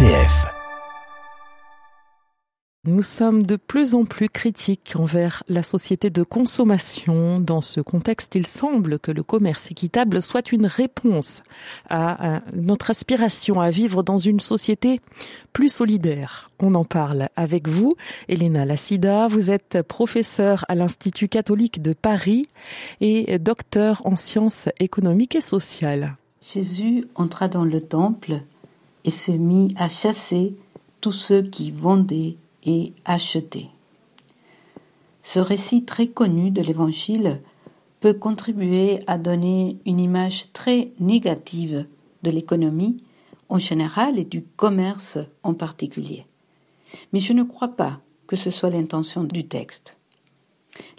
RCF. Nous sommes de plus en plus critiques envers la société de consommation. Dans ce contexte, il semble que le commerce équitable soit une réponse à notre aspiration à vivre dans une société plus solidaire. On en parle avec vous, Elena Lassida. Vous êtes professeure à l'Institut catholique de Paris et docteur en sciences économiques et sociales. Jésus entra dans le temple et se mit à chasser tous ceux qui vendaient et acheter. Ce récit très connu de l'Évangile peut contribuer à donner une image très négative de l'économie en général et du commerce en particulier. Mais je ne crois pas que ce soit l'intention du texte.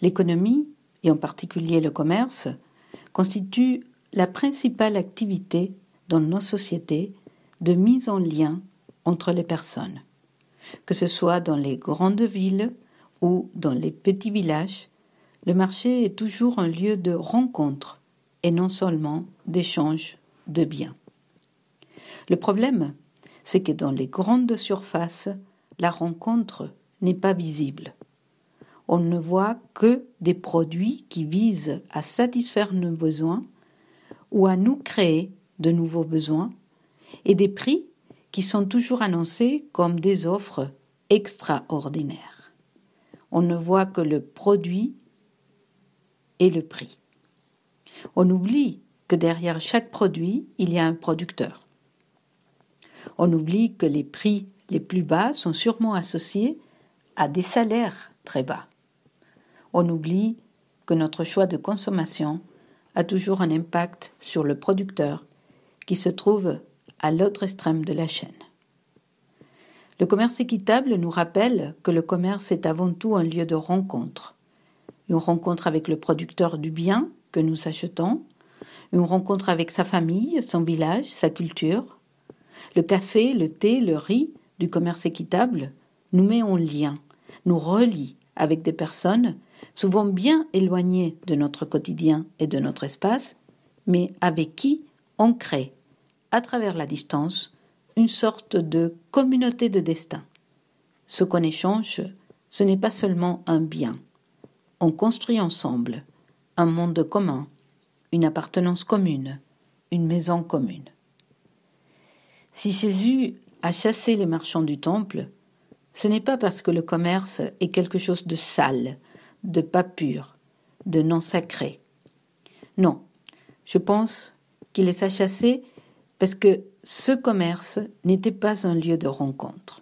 L'économie, et en particulier le commerce, constitue la principale activité dans nos sociétés de mise en lien entre les personnes que ce soit dans les grandes villes ou dans les petits villages, le marché est toujours un lieu de rencontre et non seulement d'échange de biens. Le problème, c'est que dans les grandes surfaces, la rencontre n'est pas visible. On ne voit que des produits qui visent à satisfaire nos besoins ou à nous créer de nouveaux besoins et des prix qui sont toujours annoncés comme des offres extraordinaires. On ne voit que le produit et le prix. On oublie que derrière chaque produit, il y a un producteur. On oublie que les prix les plus bas sont sûrement associés à des salaires très bas. On oublie que notre choix de consommation a toujours un impact sur le producteur qui se trouve à l'autre extrême de la chaîne. Le commerce équitable nous rappelle que le commerce est avant tout un lieu de rencontre. Une rencontre avec le producteur du bien que nous achetons, une rencontre avec sa famille, son village, sa culture. Le café, le thé, le riz du commerce équitable nous met en lien, nous relie avec des personnes souvent bien éloignées de notre quotidien et de notre espace, mais avec qui on crée à travers la distance, une sorte de communauté de destin. Ce qu'on échange, ce n'est pas seulement un bien. On construit ensemble un monde commun, une appartenance commune, une maison commune. Si Jésus a chassé les marchands du temple, ce n'est pas parce que le commerce est quelque chose de sale, de pas pur, de non sacré. Non, je pense qu'il les a chassés parce que ce commerce n'était pas un lieu de rencontre.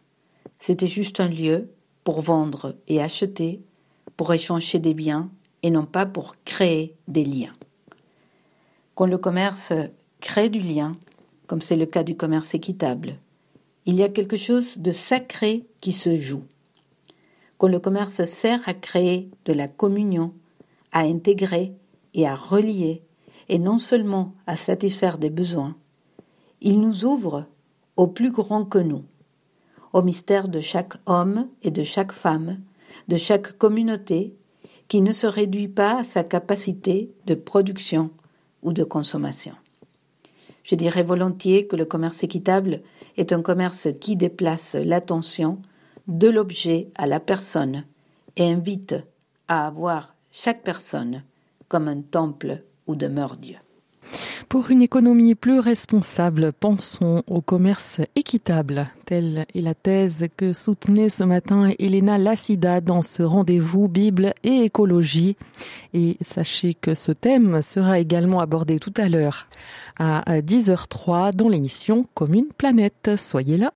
C'était juste un lieu pour vendre et acheter, pour échanger des biens et non pas pour créer des liens. Quand le commerce crée du lien, comme c'est le cas du commerce équitable, il y a quelque chose de sacré qui se joue. Quand le commerce sert à créer de la communion, à intégrer et à relier, et non seulement à satisfaire des besoins, il nous ouvre au plus grand que nous, au mystère de chaque homme et de chaque femme, de chaque communauté, qui ne se réduit pas à sa capacité de production ou de consommation. Je dirais volontiers que le commerce équitable est un commerce qui déplace l'attention de l'objet à la personne et invite à avoir chaque personne comme un temple où demeure Dieu. Pour une économie plus responsable, pensons au commerce équitable. Telle est la thèse que soutenait ce matin Elena Lassida dans ce rendez-vous Bible et écologie. Et sachez que ce thème sera également abordé tout à l'heure à 10h03 dans l'émission Commune Planète. Soyez là.